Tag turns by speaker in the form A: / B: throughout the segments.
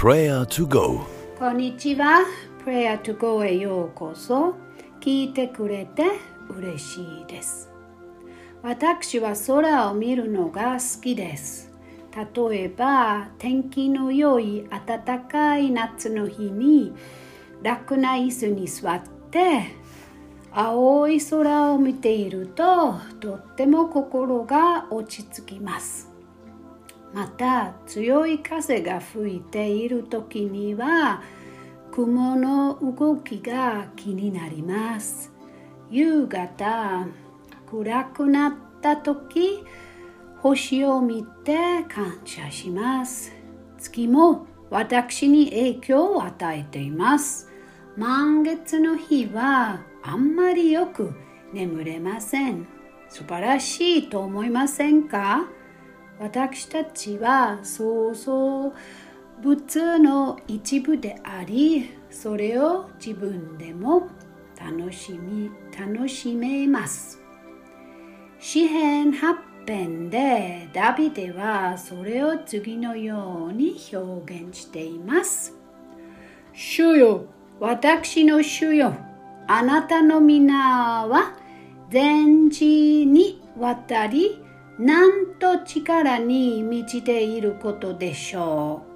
A: Prayer to Go
B: こんにちは。Prayer to Go へようこそ。聞いてくれて嬉しいです。私は空を見るのが好きです。例えば、天気の良い暖かい夏の日に楽な椅子に座って青い空を見ているととっても心が落ち着きます。また強い風が吹いている時には雲の動きが気になります。夕方暗くなった時星を見て感謝します。月も私に影響を与えています。満月の日はあんまりよく眠れません。素晴らしいと思いませんか？私たちは創造物の一部でありそれを自分でも楽しみ楽しめます。詩編8編でダビデはそれを次のように表現しています。主よ私の主よあなたの皆は全地に渡りなんと力に満ちていることでしょう。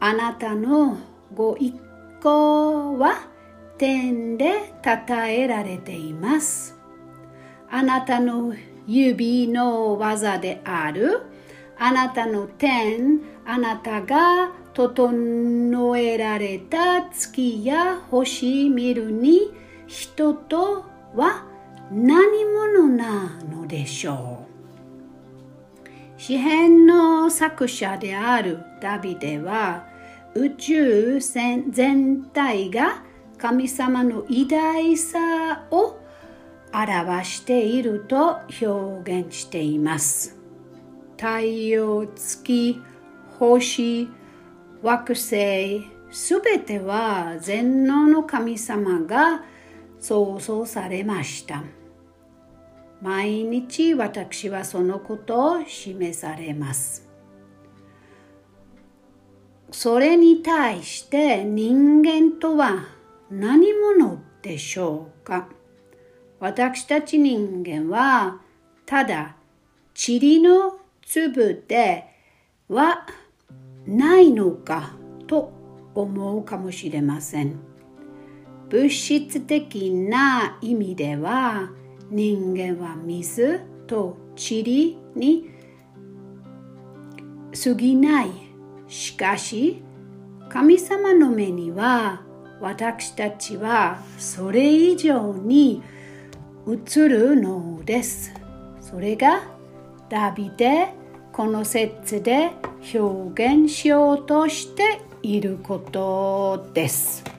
B: あなたのご一行は天で称えられています。あなたの指の技である。あなたの天、あなたが整えられた月や星見るに人とは何者なのでしょう。詩編の作者であるダビデは宇宙全体が神様の偉大さを表していると表現しています。太陽、月、星、惑星、すべては全能の神様が創造されました。毎日私はそのことを示されます。それに対して人間とは何者でしょうか？私たち人間はただ塵の粒ではないのかと思うかもしれません。物質的な意味では人間は水と塵に過ぎない。しかし、神様の目には私たちはそれ以上に映るのです。それがダビデこの説で表現しようとしていることです。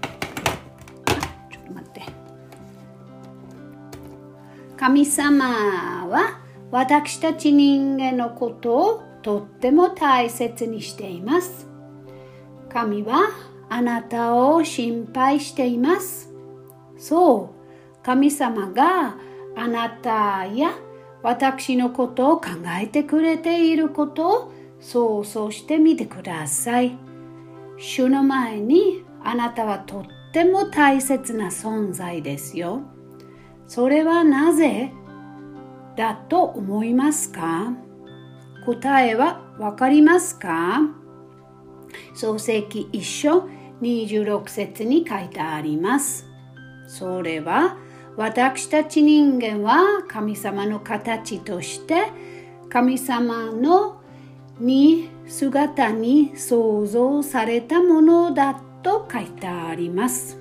B: 神様は私たち人間のことをとっても大切にしています。神はあなたを心配しています。そう、神様があなたや私のことを考えてくれていることを想像してみてください。主の前にあなたはとっても大切な存在ですよ。それはなぜ？だと思いますか？答えはわかりますか？創世記一章26節に書いてあります。それは私たち人間は神様の形として神様のに姿に創造されたものだと書いてあります。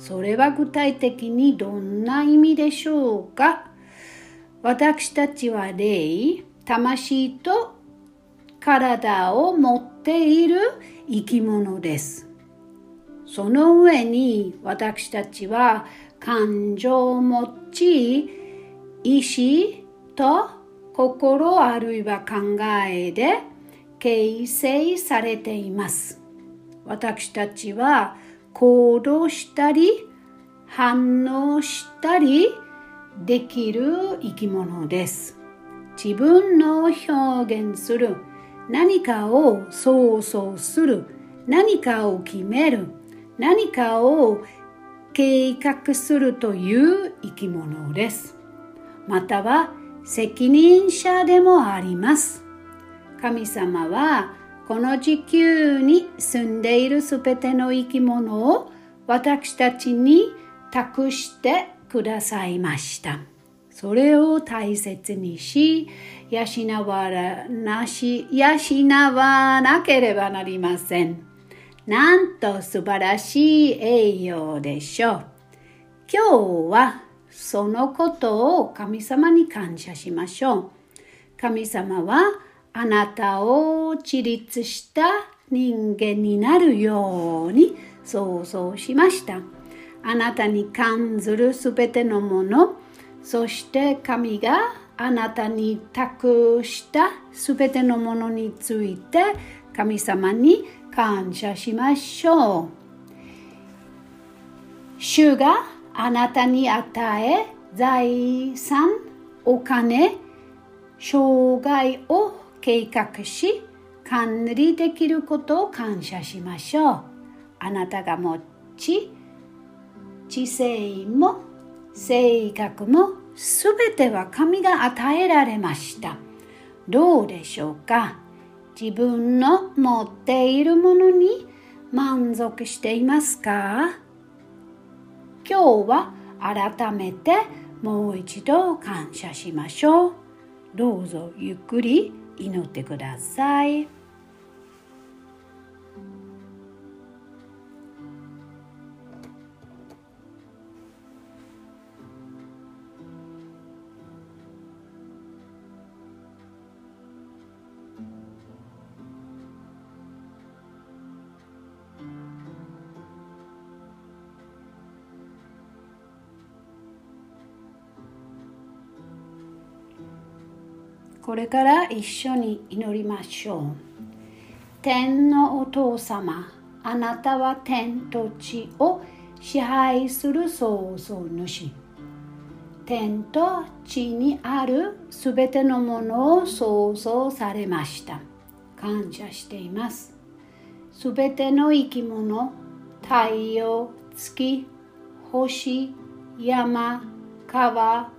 B: それは具体的にどんな意味でしょうか？私たちは霊、魂と体を持っている生き物です。その上に私たちは感情を持ち、意志と心あるいは考えで形成されています。私たちは行動したり反応したりできる生き物です。自分の表現する何かを想像する何かを決める何かを計画するという生き物です。または責任者でもあります。神様はこの地球に住んでいるすべての生き物を私たちに託してくださいました。それを大切にし、養わなし、養わなければなりません。なんと素晴らしい栄養でしょう。今日はそのことを神様に感謝しましょう。神様はあなたを自立した人間になるように想像しました。あなたに感ずるすべてのもの、そして神があなたに託したすべてのものについて神様に感謝しましょう。主があなたに与え財産、お金、障害を計画し管理できることを感謝しましょう。あなたが持ち、知性も性格もすべては神が与えられました。どうでしょうか？自分の持っているものに満足していますか？今日は改めてもう一度感謝しましょう。どうぞゆっくり祈ってください。これから一緒に祈りましょう。天のお父様、あなたは天と地を支配する創造主。天と地にあるすべてのものを創造されました。感謝しています。すべての生き物、太陽、月、星、山、川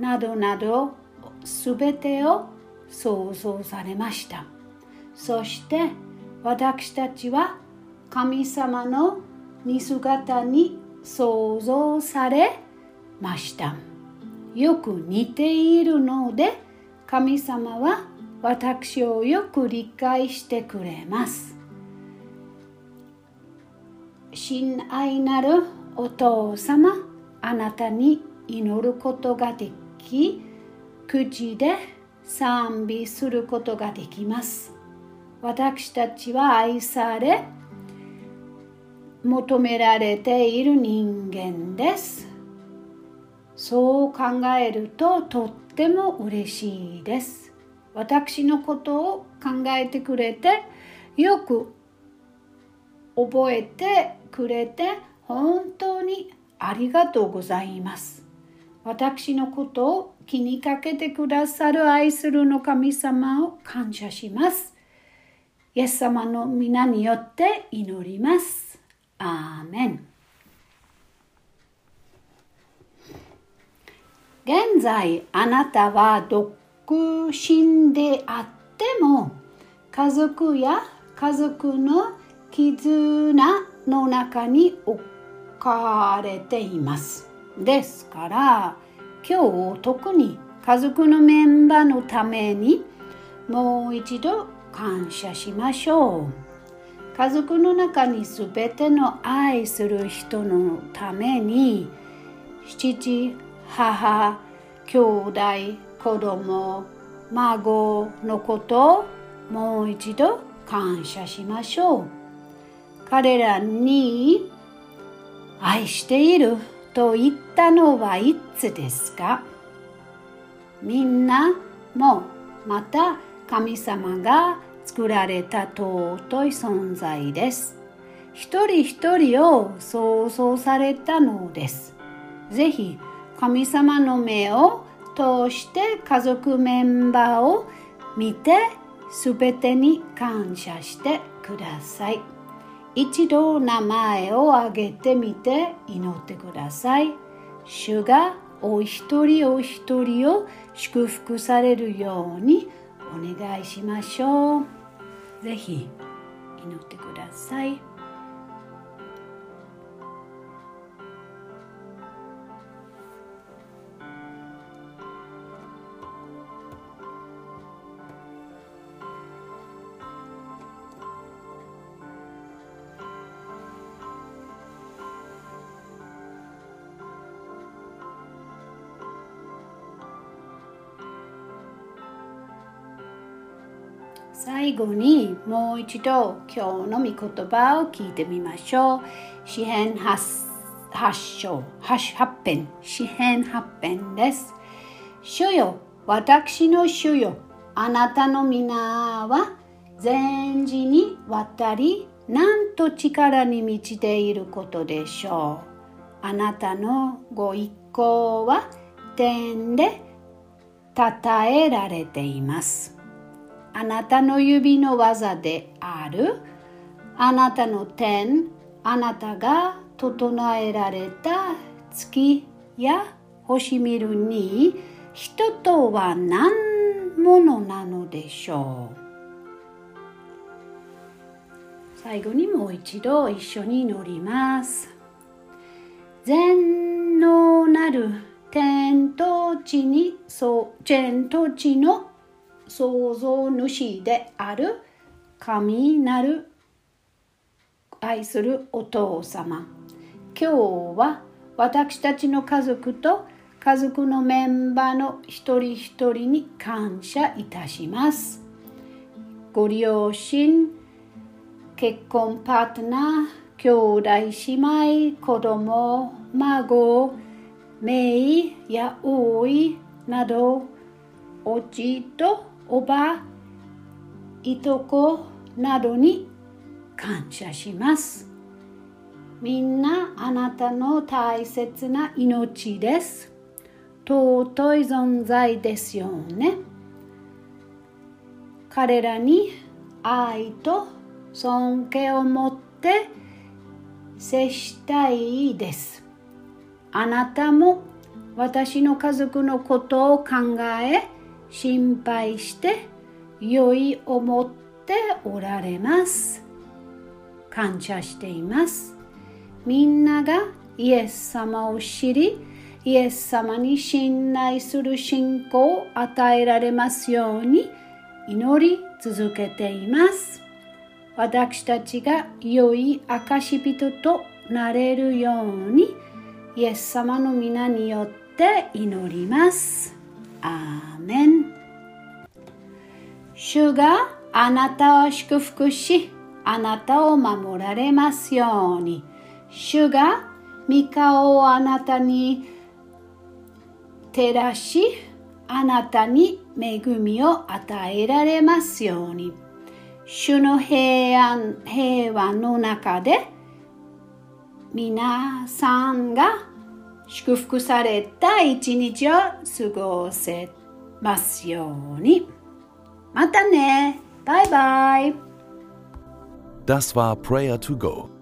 B: などなどすべてを創造されました。そして私たちは神様の似姿に創造されました。よく似ているので神様は私をよく理解してくれます。親愛なるお父様あなたに祈ることができ口で賛美することができます。私たちは愛され、求められている人間です。そう考えるととっても嬉しいです。私のことを考えてくれて、よく覚えてくれて、本当にありがとうございます。私のことを気にかけてくださる愛するの神様を感謝します。イエス様の皆によって祈ります。アーメン。現在あなたは独身であっても家族や家族の絆の中に置かれています。ですから今日特に家族のメンバーのためにもう一度感謝しましょう。家族の中に全ての愛する人のために父母兄弟子供孫のことをもう一度感謝しましょう。彼らに愛している。と言ったのはいつですか？みんなもまた神様が作られた尊い存在です。一人一人を想像されたのです。ぜひ神様の目を通して家族メンバーを見てすべてに感謝してください。一度名前を挙げてみて祈ってください。主がお一人お一人を祝福されるようにお願いしましょう。ぜひ祈ってください。最後にもう一度今日の御言葉を聞いてみましょう。詩編八章、八編、詩編八編です。主よ、私の主よ、あなたの皆は全時に渡り、なんと力に満ちていることでしょう。あなたのご一行は天で称えられています。あなたの指の技である。あなたの天あなたが整えられた月や星見るに人とは何者なのでしょう？最後にもう一度一緒に乗ります。全能なる天と地にそう天と地の創造主である神なる愛するお父様。今日は私たちの家族と家族のメンバーの一人一人に感謝いたします。ご両親結婚パートナー兄弟姉妹子供孫姪や王位などおじとおばいとこなどに感謝します。みんなあなたの大切な命です。尊い存在ですよね。彼らに愛と尊敬を持って接したいです。あなたも私の家族のことを考え心配して良い思っておられます。感謝しています。みんながイエス様を知り、イエス様に信頼する信仰を与えられますように祈り続けています。私たちが良い証人となれるようにイエス様の皆によって祈ります。アーメン主があなたを祝福し、あなたを守られますように。主が御顔をあなたに照らし、あなたに恵みを与えられますように。主の平安、平和の中で、皆さんが祝福された一日を過ごせますように。またね。バイバイ。
A: Das war Prayer to Go.